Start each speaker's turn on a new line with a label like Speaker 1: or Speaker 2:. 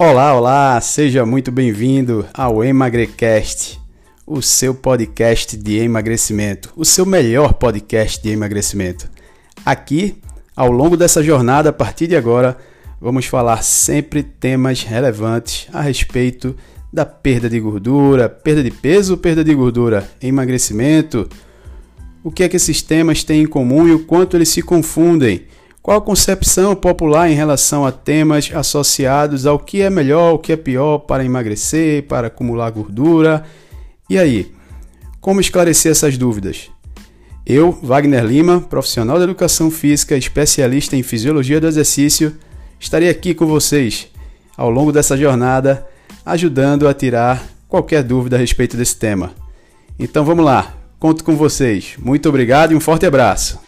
Speaker 1: Olá, olá, seja muito bem-vindo ao Emagrecast, o seu podcast de emagrecimento, o seu melhor podcast de emagrecimento. Aqui, ao longo dessa jornada, a partir de agora, vamos falar sempre temas relevantes a respeito da perda de gordura, perda de peso, perda de gordura, emagrecimento. O que é que esses temas têm em comum e o quanto eles se confundem? Qual a concepção popular em relação a temas associados ao que é melhor, o que é pior para emagrecer, para acumular gordura? E aí, como esclarecer essas dúvidas? Eu, Wagner Lima, profissional da educação física, especialista em fisiologia do exercício, estarei aqui com vocês ao longo dessa jornada, ajudando a tirar qualquer dúvida a respeito desse tema. Então vamos lá, conto com vocês. Muito obrigado e um forte abraço.